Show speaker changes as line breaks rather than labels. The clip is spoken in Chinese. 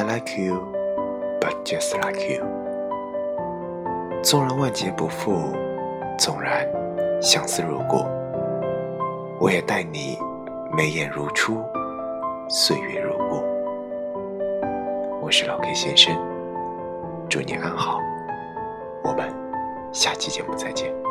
i like you but just like you. 纵然万劫不复纵然相思如故我也待你眉眼如初岁月如故。我是老 k 先生祝你安好我们下期节目再见。